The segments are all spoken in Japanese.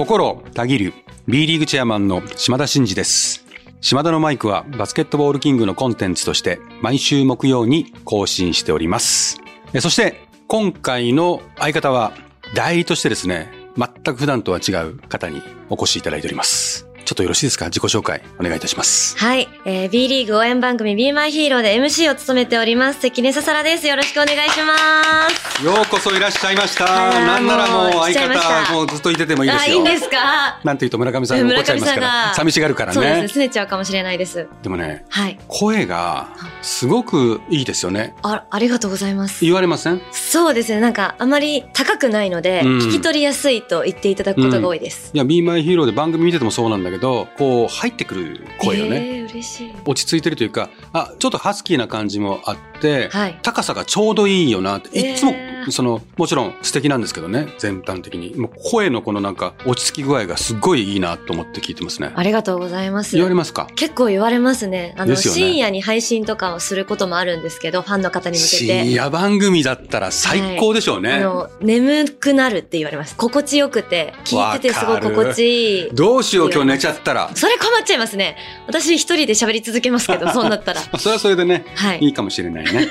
心たぎる B リーグチェアマンの島田真二です。島田のマイクはバスケットボールキングのコンテンツとして毎週木曜に更新しております。そして今回の相方は代理としてですね、全く普段とは違う方にお越しいただいております。ちょっとよろしいですか？自己紹介お願いいたします。はい、えー、B リーグ応援番組 Be My Hero で MC を務めております関根ささらです。よろしくお願いします。ようこそいらっしゃいました。はい。なんならもう相方もうずっといててもいいですよ。あいいんですか？なんて言うと村上さんが怒っちゃいますから。寂しがるからそうです。ねね。拗ねちゃうかもしれないです。でもね、はい。声がすごくいいですよね。あありがとうございます。言われません？そうですね。なんかあまり高くないので、うん。聞き取りやすいと言っていただくことが多いです、いや、Be My Hero で番組見ててもそうなんだけど、こう入ってくる声よね。えー、落ち着いてるというか、あ、ちょっとハスキーな感じもあって、はい。高さがちょうどいいよなって、いつも、えーその、もちろん素敵なんですけどね、全般的に。もう声のこのなんか落ち着き具合がすっごいいいなと思って聞いてますね。ありがとうございます。言われますか？結構言われますね。あのね。深夜に配信とかをすることもあるんですけどファンの方に向け深て夜番組だったら最高でしょうね。あの眠くなるって言われます。心地よくて聞いててすごい心地いい。どうしよう今日寝ちゃったら。それ困っちゃいますね。私一人で喋り続けますけど そうなったら。まあそれはそれでね、はい。いいかもしれないね。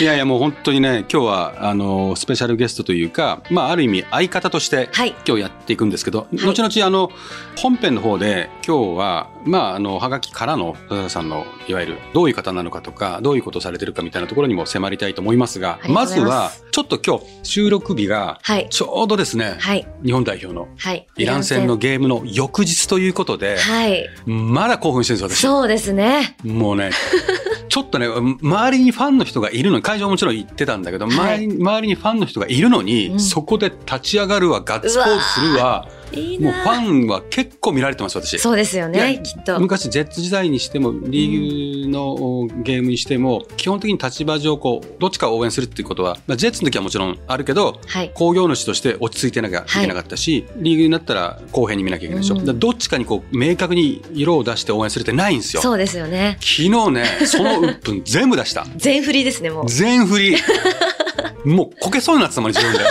いやいやもう本当にね、今日はあのスペシャルゲストというか、まあある意味相方としてはい。今日やっていくんですけど、い。後々あの本編の方で今日はまああのハガキからの笹田さんのいわゆるどういう方なのかとかどういうことをされてるかみたいなところにも迫りたいと思いますが、まずはちょっと今日収録日がはい。ちょうどですね、はい。日本代表のはい。イラン戦のゲームの翌日ということで、はい。まだ興奮してるんですよ私。そうですね。もうね、ちょっとね、周りにファンの人がいるのに、会場もちろん行ってたんだけど、周りに周りにファンの人がいるのに、うん。そこで立ち上がるわ、ガッツポーズするわ、いいもうフなァンは結構見られてます、私。そうですよねきっと昔、ジェッツ時代にしても、リーグのゲームにしても、基本的に立場上、こう、どっちかを応援するっていうことは、まあ、ジェッツの時はもちろんあるけど、はい工業主として落ち着いてなきゃいけなかったし、リーグになったら公平に見なきゃいけないでしょ。うんどっちかにこう、明確に色を出して応援するってないんですよ。そうですよね昨日ね、その鬱憤全部出した。全振りですねもう全振り。もうこけそうになってたもん、自分で。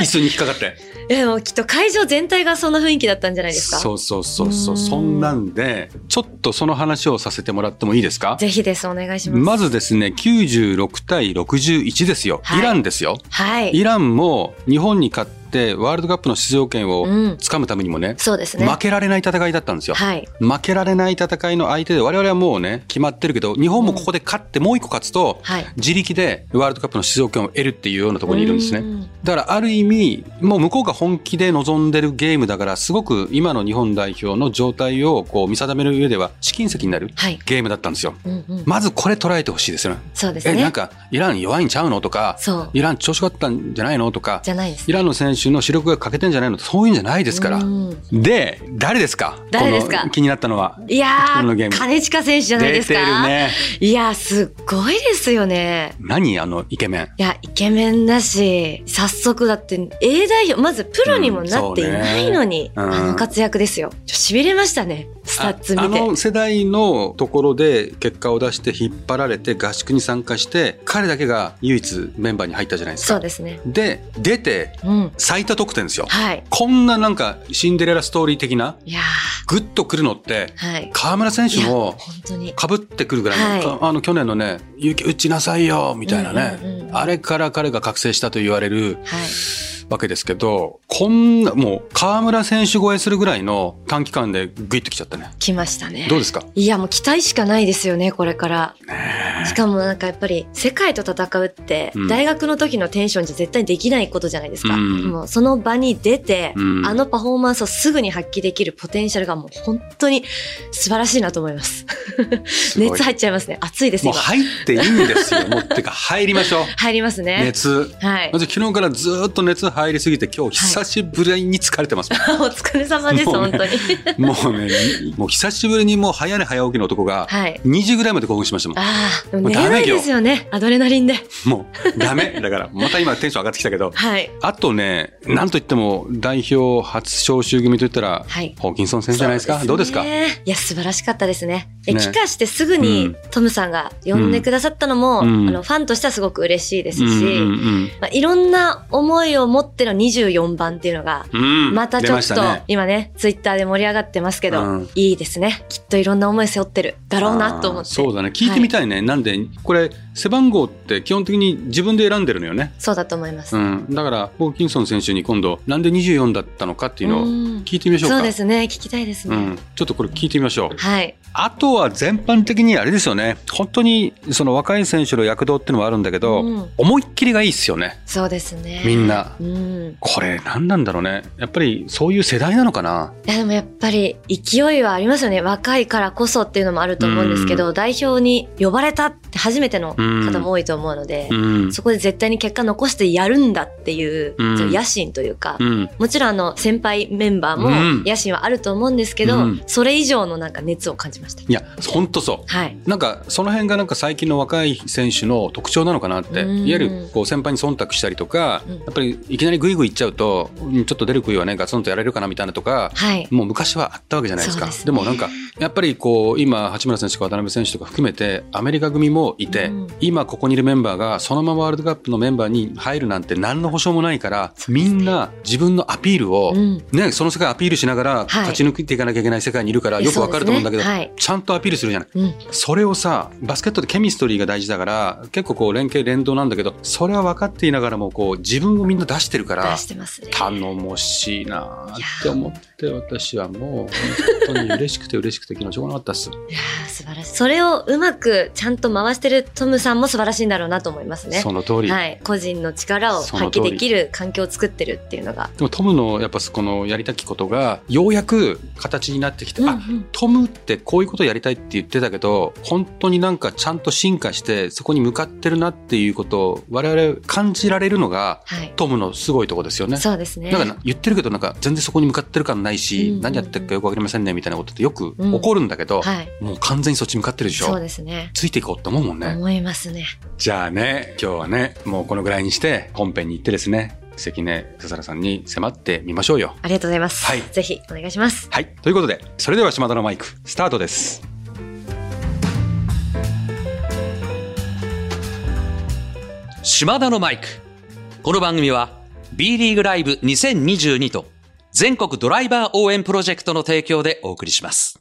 椅子に引っかかって。えもうきっと会場全体がそんな雰囲気だったんじゃないですか？そうそうそうそうう。んそんなんで、ちょっとその話をさせてもらってもいいですか？ぜひですお願いしますまずですね、96対61ですよ。はいイランですよ。はいイランも日本に勝ってワールドカップの出場権をうん。つかむためにもね、そうですね。負けられない戦いだったんですよ。はい。負けられない戦いの相手で我々はもうね決まってるけど日本もここで勝ってもう一個勝つと、はい。自力でワールドカップの出場権を得るっていうようなところにいるんですね。うん。だからある意味もう向こうが本気で臨んでるゲームだからすごく今の日本代表の状態をこう見定める上では試金石になるはい。ゲームだったんですよ。うんうん。まずこれ捉えてほしいですよね。そうですね。えなんかイラン弱いんちゃうのとかイラン調子があったんじゃないのとかじゃないですイランの選手の主力が欠けてんじゃないのそういうんじゃないですから。うん。で誰ですか？誰ですか？気になったのは。いやこのゲーム。ー金近選手じゃないですか？出てるね。いやーすっごいですよね。何？あのイケメン。いやイケメンだし早速だって A 代表まずプロにもなっていないのに、うん。ねうんあの活躍ですよ。しびれましたねスタッツ見て。ああの世代のところで結果を出して引っ張られて合宿に参加して彼だけが唯一メンバーに入ったじゃないですか。そうですね。で出てうん最多得点ですよ。はい。こんななんかシンデレラストーリー的ないやグッとくるのってーはい。河村選手も本当に。かぶってくるぐらいの、はかあの去年のね「勇気打ちなさいよ」みたいなね、うんうんうん。あれから彼が覚醒したと言われるはいわけですけどこんなもう河村選手超えするぐらいの短期間でグイッときちゃったね。来ましたね。どうですか？いやもう期待しかないですよねこれから。ねしかもなんかやっぱり世界と戦うってうん。大学の時のテンションじゃ絶対できないことじゃないですか、うん。もうその場に出て、うん。あのパフォーマンスをすぐに発揮できるポテンシャルがもう本当に素晴らしいなと思います。す熱入っちゃいますね。熱いです今。もう入っていいんですよ。もうてか入りましょう。入りますね。熱。はい。まず昨日からずっと熱入りすぎて今日久しぶりに疲れてます。お疲れ様ですもうね本当に。もうね、もう久しぶりにもう早寝早起きの男がはい。2時ぐらいまで興奮しましたもん。ああ寝れないですよね。アドレナリンで。もうダメ。だからまた今テンション上がってきたけど。はい。あとね、なんといっても代表初招集組といったら、はい。ホーキンソン選手じゃないですか？そどうですか？いや素晴らしかったですねで、ね。帰化してすぐうにん。トムさんが呼んでくださったのも、うん。あの、ファンとしてはすごく嬉しいですし、うんうんまあ、いろんな思いを持っての24番っていうのが、うん。うんまたちょっと、ね。今ね、ツイッターで盛り上がってますけど、うん。いいですね。きっといろんな思い背負ってるだろうなと思って。そうだね。聞いてみたいね、なんでこれ背番号って基本的に自分で選んでるのよね、そうだと思います。うん、だからホーキンソン選手に今度なんで24だったのかっていうのをうん聞いてみましょうかそうですね。聞きたいですね。うん、ちょっとこれ聞いてみましょうはい。あとは全般的にあれですよね本当にその若い選手の躍動っていうのもあるんだけど、うん思いっきりがいいっすよねそうですね。みんなうん。これ何なんだろうねやっぱりそういう世代なのかないやでもやっぱり勢いはありますよね。若いからこそっていうのもあると思うんですけど、代表に呼ばれたって初めての方も多いと思うので、うん。そこで絶対に結果残してやるんだっていう、野心というか、うん。もちろんあの先輩メンバーもうん。野心はあると思うんですけど、うん。それ以上のなんか熱を感じました。いや本当そう。はい。なんかその辺がなんか最近の若い選手の特徴なのかなっていわうんゆるこう先輩に忖度したりとかうん。やっぱりいきなりグイグイいっちゃうとうんちょっと出る杭はねガツンとやれるかなみたいなとかはい。もう昔はあったわけじゃないですか。ですね。でもなんかやっぱりこう今八村選手とか渡辺選手とか含めてアメリカ組もいてうん今ここにいるメンバーがそのままワールドカップのメンバーに入るなんて何の保証もないからみんな自分のアピールをうん。ね、その世界アピールしながら勝ち抜いていかなきゃいけない世界にいるからよくわかると思うんだけど、ちゃんとアピールするじゃない。うん。それをさ、バスケットでケミストリーが大事だから、結構こう連携連動なんだけど、それは分かっていながらも、こう自分をみんな出してるから。頼もしいなって思って、私はもう本当に嬉しくて嬉しくて昨日しょうがなかったっす。いやー素晴らしい。それをうまくちゃんと回してるトムさんも素晴らしいんだろうなと思いますね。その通り。はい。個人の力を発揮できる環境を作ってるっていうのが。でもトムのやっぱこのやりたきことが、ようやく形になってきて、あ、うんうんトムってこういうことやりたいって言ってたけど、本当になんかちゃんと進化して、そこに向かってるなっていうことを我々感じられるのが、はい。トムのすごいとこですよね。そうですね。なんか言ってるけどなんか全然そこに向かってる感ないし、うん何やってるかよくわかりませんねみたいなことってよくうん起こるんだけど、はい。もう完全にそっち向かってるでしょ？そうですね。ついていこうって思うもんね。思いますね。じゃあね、今日はね、もうこのぐらいにして本編に行ってですね、関根笹原さんに迫ってみましょうよ。ありがとうございます。はいぜひお願いします。はい。ということで、それでは島田のマイク、スタートです。島田のマイク。この番組は B リーグライブ2022と全国ドライバー応援プロジェクトの提供でお送りします。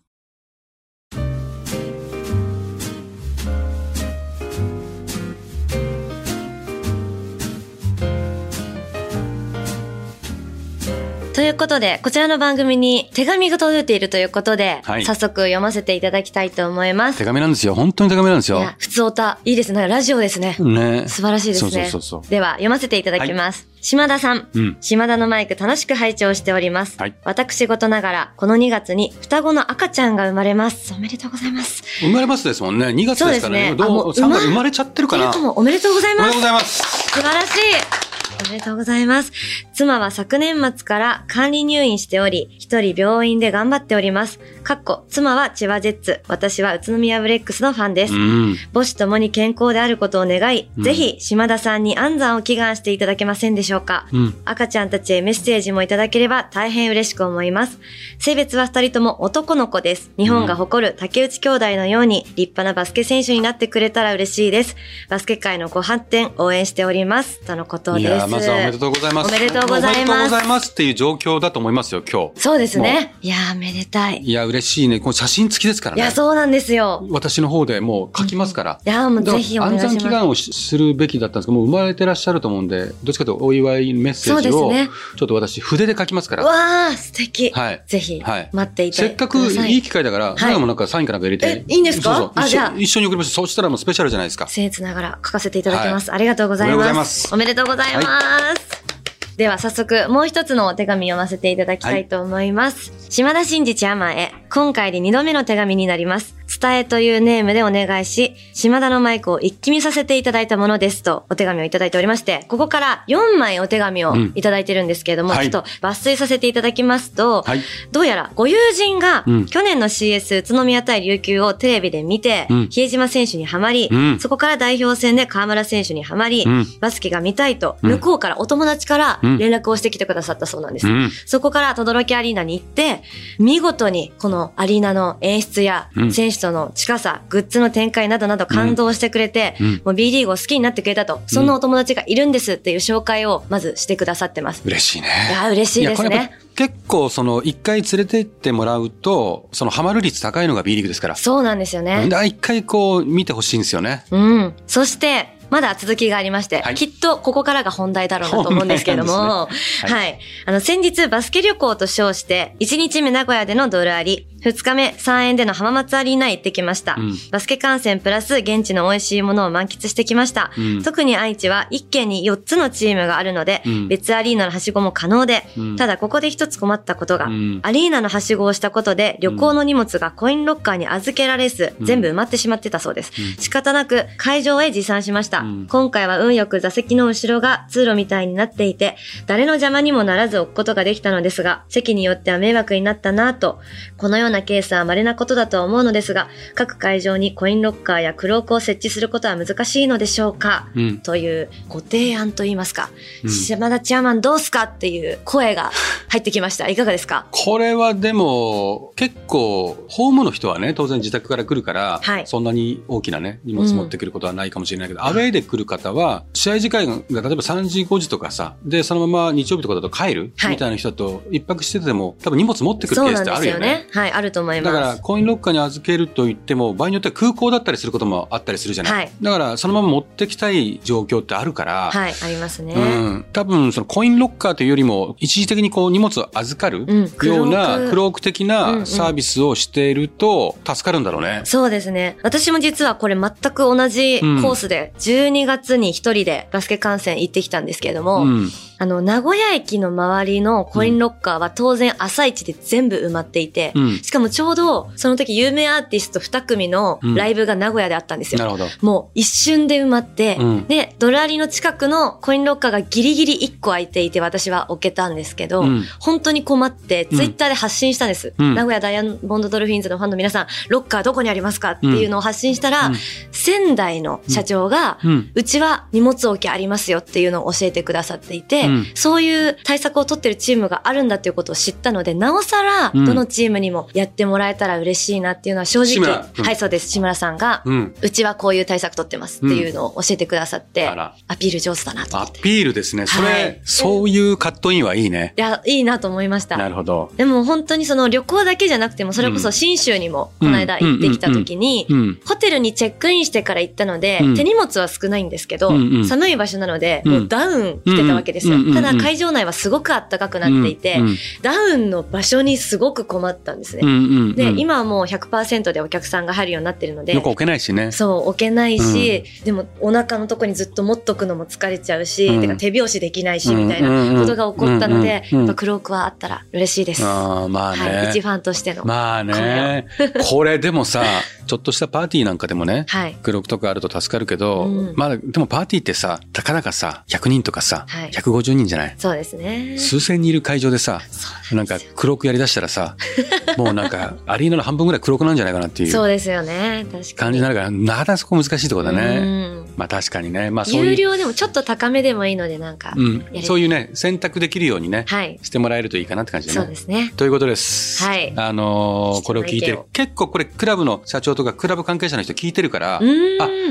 ということで、こちらの番組に手紙が届いているということで、はい早速読ませていただきたいと思います。手紙なんですよ。本当に手紙なんですよ。いや、普通歌、いいですね。ラジオですね。ね。素晴らしいですね。そうそうそうそうでは、読ませていただきます。島田さん。うん。島田のマイク楽しく拝聴しております。はい私事ながら、この2月に双子の赤ちゃんが生まれます。おめでとうございます。生まれますですもんね。2月ですからね。ねあもうどう3月生まれちゃってるかな。おめでとうございますおめでとうご。ざいます。素晴らしい。おめでとうございます。妻は昨年末から管理入院しており、一人病院で頑張っております。かっこ、妻は千葉ジェッツ、私は宇都宮ブレックスのファンです。うん。母子ともに健康であることを願い、うんぜひ島田さんに安産を祈願していただけませんでしょうか。うん。赤ちゃんたちへメッセージもいただければ大変嬉しく思います。性別は二人とも男の子です。日本が誇る竹内兄弟のように立派なバスケ選手になってくれたら嬉しいです。バスケ界のご発展応援しております。とのことです。いやーまずはおめでとうございます。おめでとうございますおめでとうございますっていう状況だと思いますよ、今日。そうですね。いやー、めでたい。いや、嬉しいね。この写真付きですからね。いや、そうなんですよ。私の方でもう書きますから。いやー、もうぜひお願いします。安産祈願をしするべきだったんですけど、もう生まれてらっしゃると思うんで、どっちかというとお祝いメッセージを、そうですねちょっと私筆で書きますから。わー、素敵。はいぜひ、はい待っていてせっかくいい機会だから、い最後もなんかサインかなんか入れて。えいいんですか？あじゃあ一緒に送りましょう。そうしたらもうスペシャルじゃないですか。僭越ながら書かせていただきます。ありがとうございおめでとうございま。ますすおめでとうございます。では早速もう一つのお手紙読ませていただきたいと思います。島田真二チェアマンへ、今回で2度目の手紙になります。伝えというネームでお願いし、島田のマイクを一気見させていただいたものですとお手紙をいただいておりまして、ここから4枚お手紙をうん。いただいてるんですけれども、はい。ちょっと抜粋させていただきますと、はい。どうやらご友人がうん。去年の CS 宇都宮対琉球をテレビで見て、うん。比江島選手にはまり、うん。そこから代表戦で河村選手にはまり、うん。バスケが見たいと、うん向こうからお友達からうん。連絡をしてきてくださったそうなんです。うん。そこから轟アリーナに行って、見事にこのアリーナの演出やうん。選手との近さ、グッズの展開などなど感動してくれて、うんもう B リーグを好きになってくれたと、そんなお友達がいるんですっていう紹介をまずしてくださってます。嬉しいね。いや、嬉しいですね。ぱ結構その一回連れてってもらうと、そのハマる率高いのが B リーグですから。そうなんですよね。一回こう見てほしいんですよね。うん。そして、まだ続きがありまして、はい。きっとここからが本題だろうなと思うんですけれども、本題は、なんですね。はい。あの、先日バスケ旅行と称して、1日目名古屋でのドルアリ、2日目3円での浜松アリーナへ行ってきました。うん。バスケ観戦プラス現地の美味しいものを満喫してきました。うん。特に愛知は1県に4つのチームがあるので、うん。別アリーナのはしごも可能で、うん。ただここで一つ困ったことが、うん。アリーナのはしごをしたことで旅行の荷物がコインロッカーに預けられず、うん全部埋まってしまってたそうです。うん。仕方なく会場へ持参しました。うん。今回は運よく座席の後ろが通路みたいになっていて、誰の邪魔にもならず置くことができたのですが、席によっては迷惑になったなぁと、このようなケースは稀なことだとは思うのですが、各会場にコインロッカーやクロークを設置することは難しいのでしょうか、うん。というご提案といいますか、うん。島田チェアマンどうすかっていう声が入ってきました。いかがですか？これはでも、結構、ホームの人はね、当然自宅から来るから、はい。そんなに大きなね、荷物持ってくることはないかもしれないけど、アウェイで来る方は、試合時間が例えば3時、5時とかさ、で、そのまま日曜日とかだと帰る、はいみたいな人だと、一泊してても、多分荷物持ってくるケースってあるよね。すよね。はい、あると思います。だから、コインロッカーに預けると言っても、場合によっては空港だったりすることもあったりするじゃない。はいだから、そのまま持ってきたい状況ってあるから、はい、ありますね。うん、多分そのコインロッカーというよりも一時的にこう荷物を預かるうんようなクローククローク的うんうなんサービスをしていると助かるんだろうね。そうですね。私も実はこれ全く同じコースで、12月に一人でバスケ観戦行ってきたんですけれども、うん、あの、名古屋駅の周りのコインロッカーは当然朝一で全部埋まっていて、うん。しかもちょうどその時有名アーティスト2組のライブが名古屋であったんですよ。なるほど。もう一瞬で埋まって、うん。で、ドルアリの近くのコインロッカーがギリギリ1個空いていて私は置けたんですけど、うん。本当に困ってうん。ツイッターで発信したんです。うん。名古屋ダイヤモンドドルフィンズのファンの皆さん、ロッカーどこにありますかっていうのを発信したら、うん。仙台の社長が、うんうちは荷物置きありますよっていうのを教えてくださっていて、うんそういう対策を取ってるチームがあるんだっていうことを知ったので、なおさら、うんどのチームにもやってもらえたら嬉しいなっていうのは正志直、はい、そうです。志村さんが、うちはこういう対策取ってますっていうのを教えてくださって、アピール上手だなと思アって。いピールですね。それ、はいそういうカットインはいいね。や、いいなと思いましなた。るほど。でも本当にその旅行だけじゃなくても、それこそ新州にもこの間行ってきた時にう、ん。ホテルにチェックインしてから行ったので、うん手荷物は少ないんですけど、うんうん寒い場所なので、うんもうダウン着てたわけですよ。うんうんうんうんただ会場内はすごく暖かくなっていて、うんダウンの場所にすごく困ったんですね。うんうんうんで、今はもう100%でお客さんが入るようになってるのでよく、置けないしね。そう、置けないし、でもお腹のとこにずっと持っとくのも疲れちゃうし、うんてか手拍子できないし、みたいうんうんうなんことが起こったので、うんうんうんやっぱクロークはあったら嬉しいです。はああ、まあね。い、一ファンとしての。まあね。これでもさ、ちょっとしたパーティーなんかでもね、はい。クロークとかあると助かるけど、うんまあでもパーティーってさ、たかだかさ、100人とかさ、はい150人じゃない？そうですね。数千人いる会場でさ、そうなんかクロークやりだしたらさ、もうなんか アリーナの半分ぐらいクロークなんじゃないかなっていうそうですよね。確かに。感じになるから、なかなかそこ難しいところだね。うんまあ確かにね。まあそういう、有料でもちょっと高めでもいいので、なんか、うんそういうね、選択できるようにね、はい。してもらえるといいかなって感じだね。そうですね。ということです。はいあのーこれを聞いて結構これクラブの社長とかクラブ関係者の人聞いてるから。あ、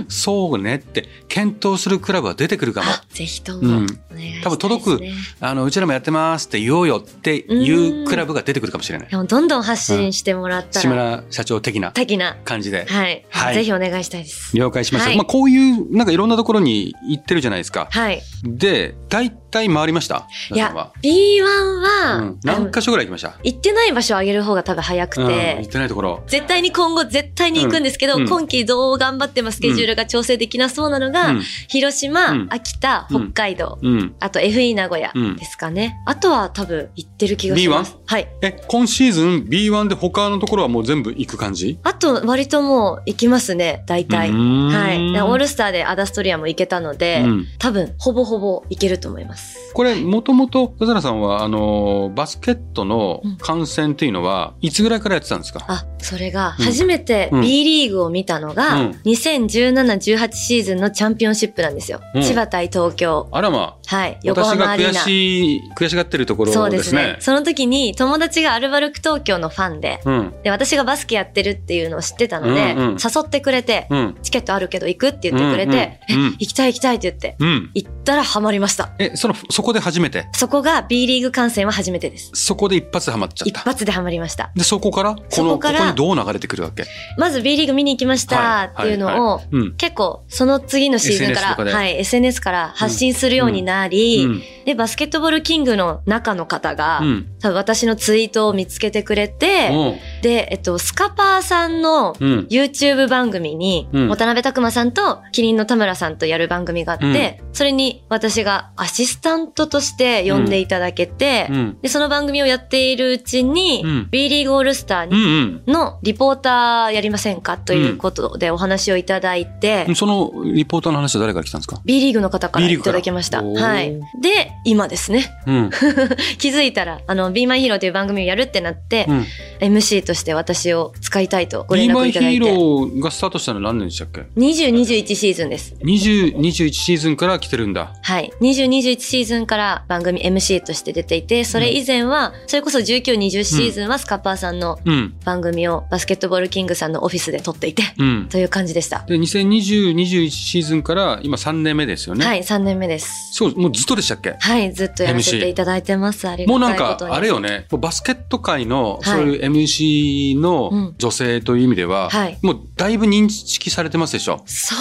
そうねって、検討するクラブは出てくるかも。あぜひとうんもお願いしたいです、ね多分届くあの、うちらもやってますって言おうよっていうクラブが出てくるかもしれない。でもどんどん発信してもらった志ら、村社長的な的な。感じで。はい。はいぜひお願いしたいです。了解しました。はいまあこういう、なんかいろんなところに行ってるじゃないですか。はい。で、大体回りました？いや皆さんは、B1 は、うん、何箇所ぐらい行きました？行ってない場所を上げる方が多分早くうん、て、行ってないところ。絶対に今後絶対に行くんですけど、うんうん今期どう頑張ってもスケジュールが調整できなそうなのが、うん広島、うん秋田、うん北海道、うん。あと FE 名古屋うんですかね。あとは多分行ってる気がします。はい。え、今シーズン B1 で他のところはもう全部行く感じ？あと割ともう行きますね、大体。はい。でオールスターでアダストリアも行けたので、うん多分ほぼほぼ行けると思います。これ、もともと、田原さんは、あの、バスケットの観戦っていうのは、いつぐらいからやってたんですか？あ、それが初めてうん B リーグを見たのが、うん2017-18シーズンのチャンピオンシップなんですよ。うん千葉対東京。あらまはい。あ、横私が悔浜アリーナ。しい、悔しがってるところそうですすね。。その時に友達がアルバルク東京のファンで、うん。で、私がバスケやってるっていうのを知ってたので、うんうん誘ってくれて、うん。チケットあるけど行くって言ってくれて、うんうんうんえ、行きたい行きたいって言って、うん。行ったらハマりました。え、その、そこで初めて？そこが B リーグ観戦は初めてです。そこで一発でハマっちゃった？一発でハマりました。で、そこから？この、ここにどう流れてくるわけ？まず B リーグ見に行きましたっていうのを、うん。結構その次のシーズンからではい、SNS から発信するようになり、うんで、バスケットボールキングの中の方が、うん。多分私のツイートを見つけてくれて、うんで、えっと、スカパーさんのうん YouTube 番組に、うん渡辺拓馬さんとキリンの田村さんとやる番組があって、それに私がアシスタントとして呼んでいただけて、うん。で、その番組をやっているうちに、うん B リーグオールスターのリポーターやりませんかということでお話をいただいて、うん。そのリポーターの話は誰から来たんですか？B リーグの方から B いただきました。はい。で、今ですね。うん。気づいたら、あの、Be My Hero という番組をやるってなって、うん。MC として私を使いたいとご連絡いただいて。がスタートしたのは何年でしたっけ？20、21シーズンです。?20、21シーズンから来てるんだ。はい。20、21シーズンから番組 MC として出ていて、それ以前は、それこそ19、20シーズンはスカッパーさんのうん。番組をバスケットボールキングさんのオフィスで撮っていて、うん。という感じでした。で、2020、21シーズンから今3年目ですよね。。はいい、3年目です。そう、もうずっとでしたっけ？はい、ずっとやらせていただいてます。ありもうなんかがたいこと、に。あれよね、もうバスケット界の、はいそういう MC うのん女性という意味では、はいもうだいぶ認識されてますでしょ？そう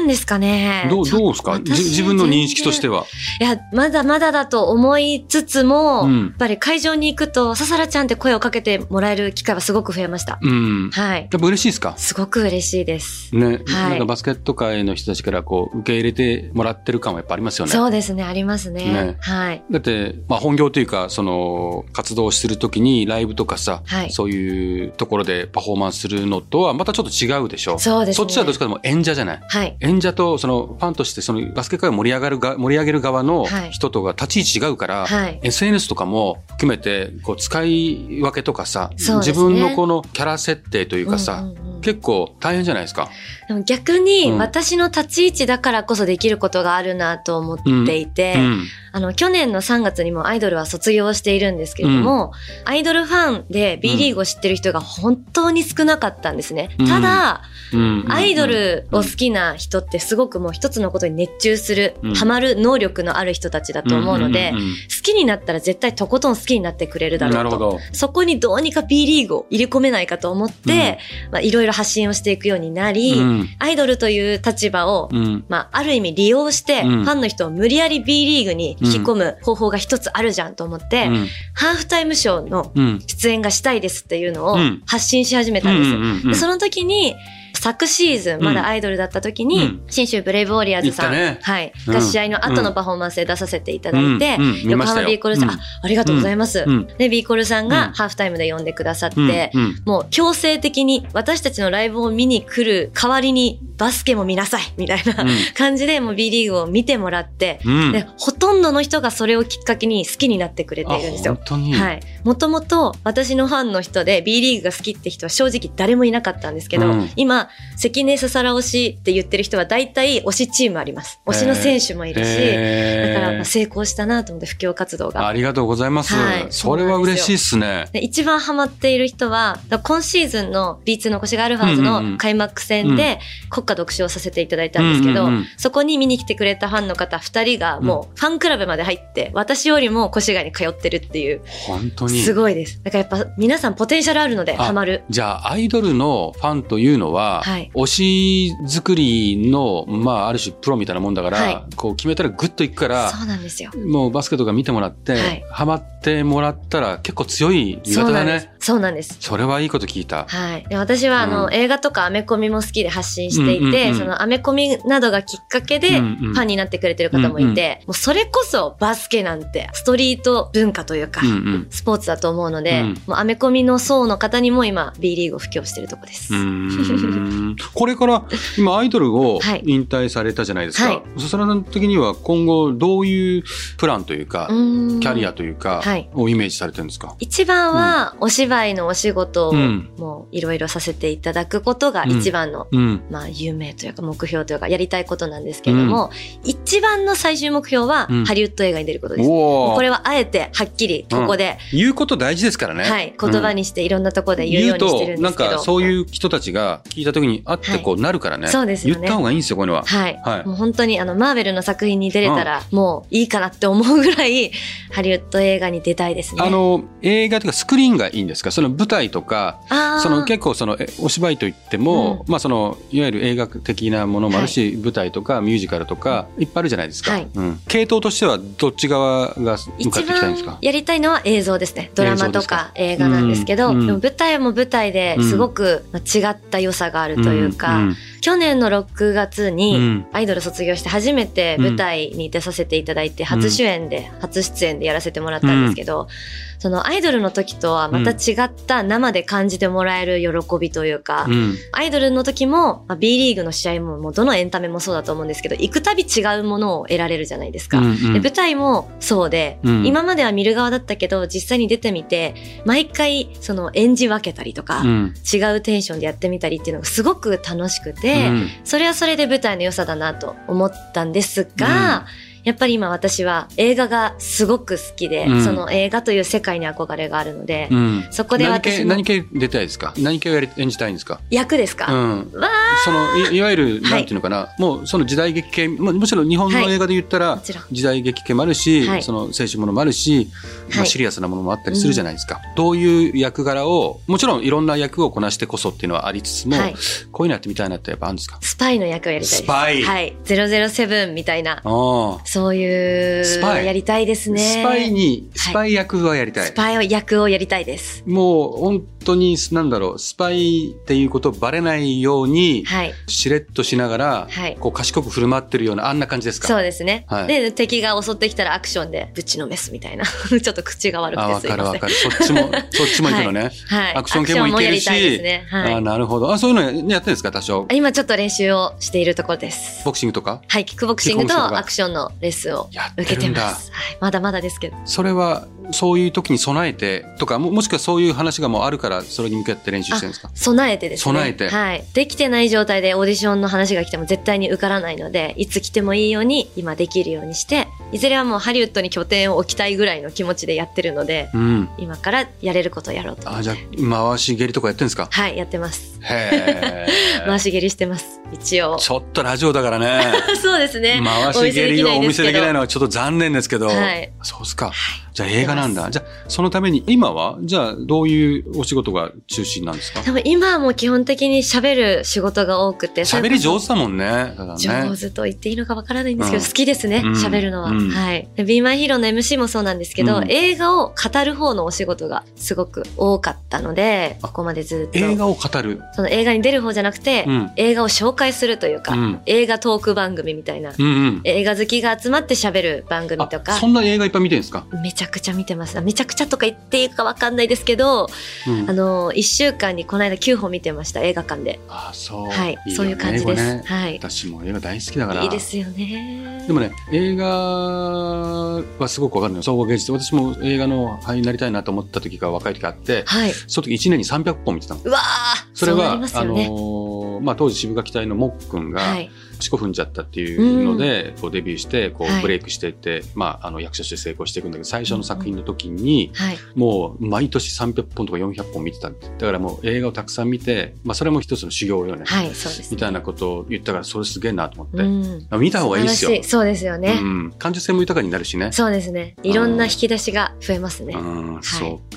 なんですかね。どう、どうですか？自分の認識としては。いや、まだまだだと思いつつも、うんやっぱり会場に行くと、ささらちゃんって声をかけてもらえる機会はすごく増えました。うん。はい。やっぱ嬉しいですか？すごく嬉しいです。ね、はいなんかバスケット界の人たちからこう受け入れてもらってる感はやっぱありますよね。そうですね、ありますね。ねはい。だって、まあ本業というか、その、活動するときにライブとかさ、はいそういうところでパフォーマンスするのとはまたちょっと違うでしょ？そうですねそっちはどっちか？でも演者じゃない。はい。演者とそのファンとしてそのバスケ界を盛り上がるが盛り上げる側のはい。人とが立ち位置違うから、はい。SNS とかも含めてこう使い分けとかさ、ね。自分のこのキャラ設定というかさ、うんうんうん結構大変じゃないですか。でも逆にうん。私の立ち位置だからこそできることがあるなと思っていて、うん。あの、去年の3月にもアイドルは卒業しているんですけれども、アイドルファンで B リーグを知ってる人が本当に少なかったんですね。うん。ただ、うん。アイドルを好きな人ってすごくもう一つのことに熱中する、うん。ハマる能力のある人たちだと思うので、ん。ん。ん。好きになったら絶対とことん好きになってくれるだろうと。そこにどうにか B リーグを入れ込めないかと思って、まあいろいろ発信をしていくようになり、うん。アイドルという立場を、うん。まあ、ある意味利用して、うん。ファンの人を無理やり B リーグに引き込む方法が一つあるじゃんと思って、うん。ハーフタイムショーのうん。出演がしたいですっていうのをうん。発信し始めたんです。その時に、昨シーズン、まだアイドルだった時に、うん。新州ブレイブウォリアーズさん、はい、うん。が試合の後のパフォーマンスで出させていただいて、うん。横浜ビーコルさん、うん。あ、ありがとうございます。うん。で、ビーコルさんうん。がハーフタイムで呼んでくださって、もう強制的に私たちのライブを見に来る代わりにバスケも見なさいみたいな、うん。感じでもう B リーグを見てもらって、うん。で、ほとんどの人がそれをきっかけに好きになってくれているんですよ。はい。もともと私のファンの人で B リーグが好きって人は正直誰もいなかったんですけど、う関根ささら推しって言ってる人は大体推しチームあります。推しの選手もいるし、だからまあ成功したなと思って布教活動が。ありがとうございます。はいそれは嬉しいっすね。で一番ハマっている人は、今シーズンの B2 のコシガアルファーズの開幕戦で国家独唱させていただいたんですけど、そこに見に来てくれたファンの方2人がもうファンクラブまで入って、私よりもコシガに通ってるっていう、本当に。すごいです。だからやっぱ皆さんポテンシャルあるのであハマる。じゃあ、アイドルのファンというのは、はい。推し作りの、まあ、ある種プロみたいなもんだから、はい。こう決めたらグッといくから、そうなんですよ。もうバスケとか見てもらって、はい。ハマってもらったら結構強い味方だね。。そうなんです。それはいいこと聞いた。はい。で私は、あの、うん映画とかアメコミも好きで発信していて、うんうんうんそのアメコミなどがきっかけで、うんフうんァンになってくれてる方もいて、もうそれこそバスケなんて、ストリート文化というか、うんうんスポーツだと思うので、うんもうアメコミの層の方にも今、B リーグを布教してるとこです。これから今アイドルをはい引退されたじゃないですか。はいそちらの的には今後どういうプランというか、うキャリアというか、はいをイメージされてるんですか？一番は、お芝台のお仕事をうん。もういろいろさせていただくことが一番の、うん。まあ夢というか目標というかやりたいことなんですけれども、一番の最終目標はうん。ハリウッド映画に出ることです。これはあえてはっきりここで、言うこと大事ですからね。はい、言葉にしていろんなところで言うようにしてるんですけど。なんかそういう人たちが聞いた時にあってこうなるからね。そうですよね。言った方がいいんですよ、こういうのは。はい。はい。もう本当にあの、マーベルの作品に出れたら、もういいかなって思うぐらい、ハリウッド映画に出たいですね。あの、映画とかスクリーンがいいんですか？その舞台とか、その結構そのえお芝居といっても、まあそのいわゆる映画的なものもあるし、舞台とかミュージカルとかいっぱいあるじゃないですか。はい。うん、系統としてはどっち側が向か一っていきたいんですか？番やりたいのは映像ですね。ドラマとか映画なんですけど、うん。うん。でも舞台も舞台ですごくまあ違った良さがあるというか、ん。ん去年の6月うにん。アイドル卒業して初めて舞台に出させていただいて、初主演で、初出演でやらせてもらったんですけど、そのアイドルの時とはまた違った生で感じてもらえる喜びというか、うん。アイドルの時も、まあ、B リーグの試合ももうどのエンタメもそうだと思うんですけど、行くたび違うものを得られるじゃないですか。で舞台もそうで、うん。今までは見る側だったけど、実際に出てみて、毎回その演じ分けたりとか、うん。違うテンションでやってみたりっていうのがすごく楽しくて、うん。それはそれで舞台の良さだなと思ったんですが、やっぱり今私は映画がすごく好きで、うん。その映画という世界に憧れがあるので、うん。そこで何私何系出たいですか？何系をやり演じたいんですか？役ですか、うん。わそのいいわゆるはいなんていうのかな、もうその時代劇系ももちろん日本の映画で言ったら。時代劇系もあるし、はい。その青春ものもあるし、まあ、はいシリアスなものもあったりするじゃないですか、どういう役柄をもちろんいろんな役をこなしてこそっていうのはありつつも、はい。こういうのやってみたいなってやっぱあるんですか？スパイの役をやりたいです。スパイ。はい。007みたいな、ああそういう、スパイやりたいですね。スパイにスパイ役はやりたい、スパイを役をやりたいです。もう本当になんだろうスパイっていうことバレないように、はい。しれっとしながら、はいこう賢く振る舞ってるようなあんな感じですか？そうですね。はいで、敵が襲ってきたらアクションでぶちのめすみたいな。ちょっと口が悪くあわてすいません。かるわかるそっちも そっちも行くのね、はい。アクション系もいけるしね。はいあなるほどあそういうのやってるんですか多少？今ちょっと練習をしているところです。ボクシングとか？はい、キックボクシングとアクションのレッスンを受けてます。はい、まだまだですけど。それはそういう時に備えてとかももしくはそういう話がもうあるからそれに向けて練習してるんですか？備えてですね。備えてはい。できてない状態でオーディションの話が来ても絶対に受からないので、いつ来てもいいように今できるようにして、いずれはもうハリウッドに拠点を置きたいぐらいの気持ちでやってるので、うん今からやれることをやろうと。あじゃあ回し蹴りとかやってるんですか？はい、やってます。へえ 回し蹴りしてます。一応。ちょっとラジオだからね そうですね。回し蹴りをお見せできないのははちょっと残念ですけど、はいそうっすかじゃあ映画なんだ。じゃあそのために今はじゃあどういうお仕事が中心なんですか？でも今はもう基本的に喋る仕事が多くて。喋り上手手だもんね。上手と言っていいのかわからないんですけど、うん。好きですね、うん。喋るのは。うん。はい。で Be My Hero の MC もそうなんですけど、うん。映画を語る方のお仕事がすごく多かったので、ここまでずっと。映画を語る？その映画に出る方じゃなくて、うん。映画を紹介するというか、うん。映画トーク番組みたいな、うんうん。映画好きが集まって喋る番組とか。あそ、んな映画いっぱい見てるんですか、めちゃくちゃ見てます。あめちゃくちゃとか言っていいかわかんないですけど、うんあの、一週間にこの間9本見てました、映画館で。あそう、はいよねそういう感じですねはい私も映画大好きだからいいですよね。でもね映画はすごくわかるのよ総合芸術私も映画の俳優になりたいなと思った時が若い時があってはい。その時1年に300本見てたのうわーそれはうなりますあの。ーまあ、当時渋垣隊のもっくんが、はい。四股踏んじゃったっていうので、こうデビューしてこはいうブレイクしていって、まあ、あの役者として成功していくんだけど最初の作品の時に、はい。もう毎年300本とか400本見てただからもう映画をたくさん見て、まあ、それも一つの修行よね、はい、そうです、ね。みたいなことを言ったからそれすげえなと思って、うん。あ見た方がいいですよ。そうですよね。うん、感受性も豊かになるしね。そうですね。いろんな引き出しが増えますね。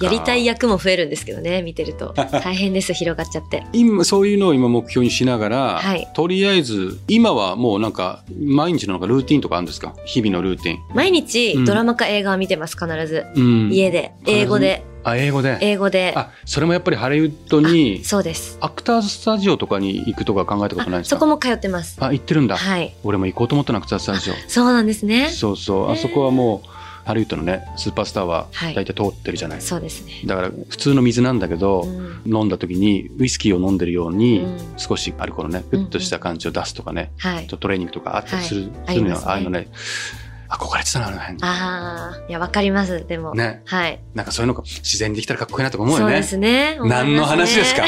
やりたい役も増えるんですけどね、見てると。大変です、広がっちゃって。今そういうのを今目標にしながら、はいとりあえず今はもうなんか毎日のなんかルーティンとかあるんですか？日々のルーティン。毎日うんドラマか映画を見てます、必ず。うん、家で。英語で。あ英語で？英語で。あそれもやっぱりハリウッドにそうです。アクターズスタジオとかに行くとか考えたことないですか？そこも通ってます。あ行ってるんだ、はい。俺も行こうと思ったのアクターズスタジオ。そうなんですね。そうそうあそこはもうハリウッドのねスーパースターははい。大体通ってるじゃない、そうですね。だから普通の水なんだけど、うん。飲んだ時にウイスキーを飲んでるように、うん。少しアルコールのねグッとした感じを出すとかね、はい。ちょっとトレーニングとかあったりする,、はい。するのよ。あああいうのね憧れてたな、あの辺。ああ、いや、わかります、でも。ね。はい。なんかそういうのが自然にできたらかっこいいなとか思うよね。そうですね。何の話ですか？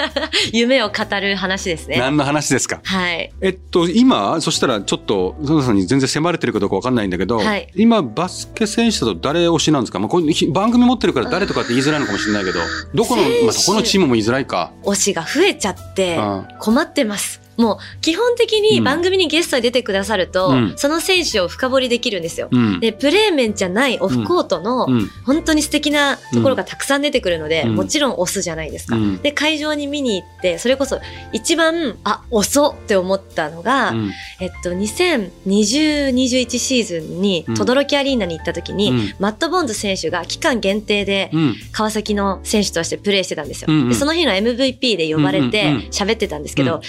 夢を語る話ですね。何の話ですか？はい。えっと、今、そしたらちょっと、園田さんに全然迫れてるかどうかわかんないんだけど、はい今、バスケ選手だと誰推しなんですか？まあ、こ番組持ってるから誰とかって言いづらいのかもしれないけど、どこの、まあ、どこのチームも言いづらいか。推しが増えちゃってうん、困ってます。もう、基本的に番組にゲストで出てくださると、うんその選手を深掘りできるんですよ。うん。で、プレー面じゃないオフコートの、うん。本当に素敵なところがたくさん出てくるので、うんもちろん押すじゃないですか。うんで、会場に見に行って、それこそ一番、あ、押そうって思ったのが、うんえっと、2020-21シーズンにうん、轟アリーナに行った時に、うんマット・ボンズ選手が期間限定で、うん。川崎の選手としてプレーしてたんですよ。でその日の MVP で呼ばれて喋ってたんですけど、うん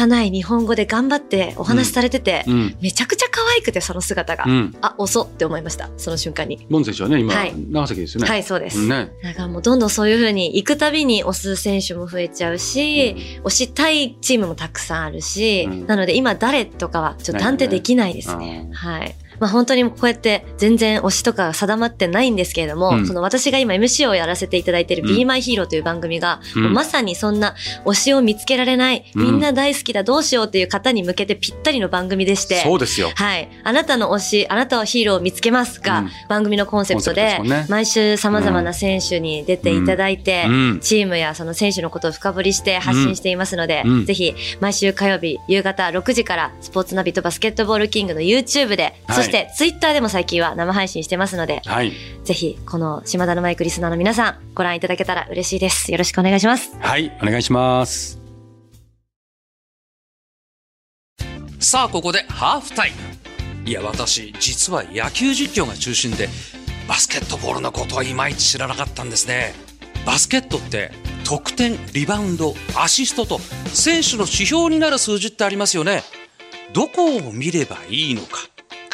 拙い日本語で頑張ってお話しされてて、うん。めちゃくちゃ可愛くて、その姿が。うん。あ、遅って思いました。その瞬間に。ボン選手はね、今、はい長崎ですよね。はい、そうです。ね。だからもうどんどんそういう風に行くたびに押す選手も増えちゃうし、押したいチームもたくさんあるし、うんなので今誰とかはちょっと断定できないですね。うんはい。まあ本当にこうやって全然推しとかが定まってないんですけれども、うん。その私が今 MC をやらせていただいているうん。Be My Hero という番組が、うん。まさにそんな推しを見つけられない、うん。みんな大好きだどうしようという方に向けてぴったりの番組でして、そうですよ。はい。あなたの推し、あなたはヒーローを見つけますが、うん。番組のコンセプトで毎週様々な選手に出ていただいて、うん。チームやその選手のことを深掘りして発信していますので、うん。ぜひ毎週火曜日夕方6時からスポーツナビとバスケットボールキングの YouTube で、はい。そしてツイッターでも最近は生配信してますので、はい。ぜひこの島田のマイクリスナーの皆さんご覧いただけたら嬉しいです。よろしくお願いします。はい。お願いします。さあここでハーフタイムいや私実は野球実況が中心でバスケットボールのことはいまいち知らなかったんですねバスケットって得点リバウンドアシストと選手の指標になる数字ってありますよねどこを見ればいいのか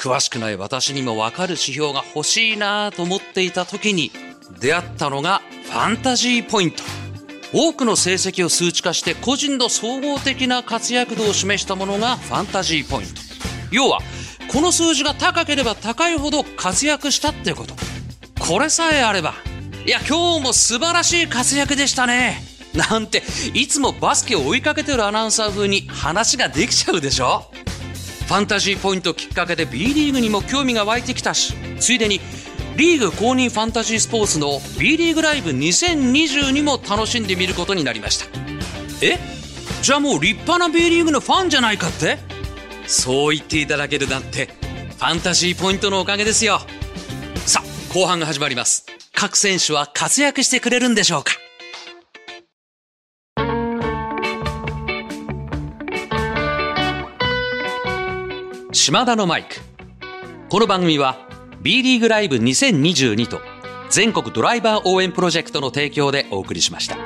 詳しくない私にも分かる指標が欲しいなと思っていた時に出会ったのがファンタジーポイント。多くの成績を数値化して個人の総合的な活躍度を示したものがファンタジーポイント。要はこの数字が高ければ高いほど活躍したってこと。これさえあればいや今日も素晴らしい活躍でしたねなんていつもバスケを追いかけてるアナウンサー風に話ができちゃうでしょ。ファンタジーポイントきっかけで B リーグにも興味が湧いてきたしついでにリーグ公認ファンタジースポーツの B リーグライブ2022も楽しんでみることになりました。え？じゃあもう立派な B リーグのファンじゃないかって？そう言っていただけるなんてファンタジーポイントのおかげですよ。さあ後半が始まります。各選手は活躍してくれるんでしょうか？島田のマイクこの番組は B リーグライブ2022と全国ドライバー応援プロジェクトの提供でお送りしましたは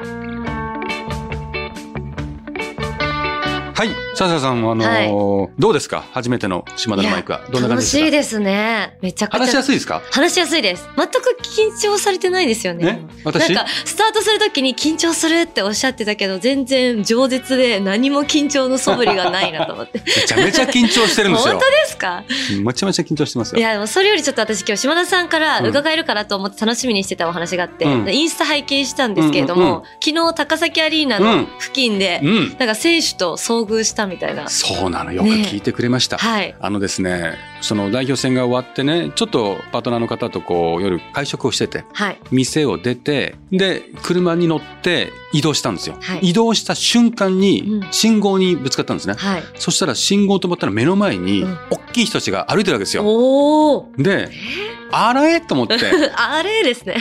い。笹さん、あのーどうですか？初めての島田のマイクは。どんな感楽じですかしいですね。めちゃくちゃ。話しやすいですか？話しやすいです。全く緊張されてないですよね。え私？なんか、スタートするときに緊張するっておっしゃってたけど、全然饒舌で何も緊張の素振りがないなと思って。めちゃめちゃ緊張してるんです本よ当。ですか？うんめちゃめちゃ緊張してますよ。いや、でもそれよりちょっと私今日島田さんから伺えるかなと思って楽しみにしてたお話があって、うんインスタ拝見したんですけれども、うんうんうん昨日高崎アリーナの付近で、うん。なんか選手と遭遇したみたいな。そうなの。よく聞いてくれました。はい。あのですね、その代表戦が終わってね、ちょっとパートナーの方とこう夜会食をしてて、はい。店を出て、で、車に乗って移動したんですよ。はい移動した瞬間にうん信号にぶつかったんですね。はい。そしたら信号止まったら目の前にうん大きい人たちが歩いてるわけですよ。おー。で、あれ？と思って、あれですね。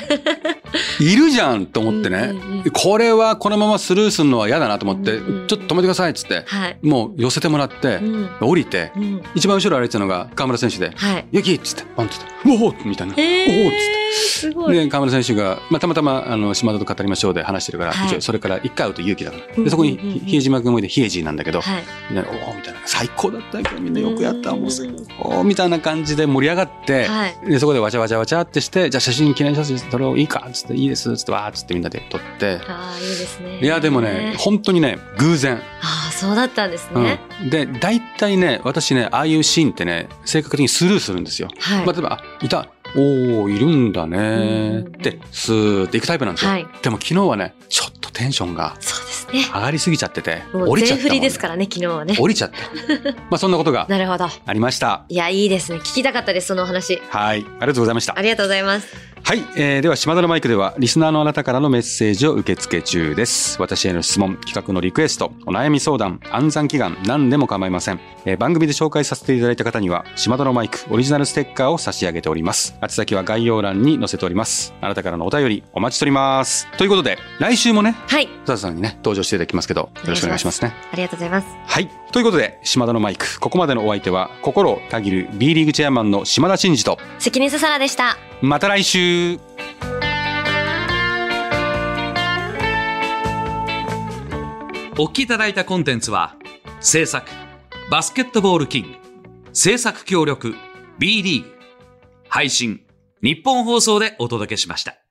いるじゃんと思ってね、これはこのままスルーするのは嫌だなと思って、ちょっと止めてくださいっつって、はい。もう寄せてもらってう、ん。降りて、うん。一番後ろ歩いてたのが河村選手で、はい。っつって、ポンっつって、おおみたいな。おおっつって。すごい。で、河村選手が、まあ、たまたま、あの、島田と語りましょうで話してるから、はい一応それから一回会うと勇気だから。うんで、そこに比江島君もいて、比江島なんだけど、はい。みんなでおおみたいな、最高だったけど、みんなよくやった、もうすうんおおみたいな感じで盛り上がって、はい。で、そこでわちゃわちゃわちゃってして、じゃあ写真、記念写真撮ろう、いいか?っつって、いいですっつって、わーっつってみんなで撮って、ああ、いいですね。いや、でもね、本当にね、偶然。ああ、そうだったんですね。うん、で、大体ね、私ね、ああいうシーンってね、性格的にスルーするんですよ。はい。まあ、例えば、あいた、おー、いるんだねって、スーっていくタイプなんですよ。はいでも昨日はね、ちょっとテンションがそうですね。上がりすぎちゃってて、降りちゃったね。りですからね、昨日はね。降りちゃった。まあそんなことがなるほど。ありました。いや、いいですね。聞きたかったです、そのお話。はい。ありがとうございましたあ。りがとうございます。はい、えー、では島田のマイクではリスナーのあなたからのメッセージを受け付け中です。私への質問企画のリクエストお悩み相談暗算祈願何でも構いません、えー番組で紹介させていただいた方には島田のマイクオリジナルステッカーを差し上げております。宛先は概要欄に載せております。あなたからのお便りお待ちしております。ということで来週もねはい。佐藤さんにね登場していただきますけどよろしくお願いしますね。ありがとうございます。はい。ということで島田のマイクここまでのお相手は心をたぎる B リーグチェアマンの島田真二と関根ささらでした。また来週お聞きいただいたコンテンツは、制作、バスケットボールキング、制作協力、B リーグ、配信、日本放送でお届けしました。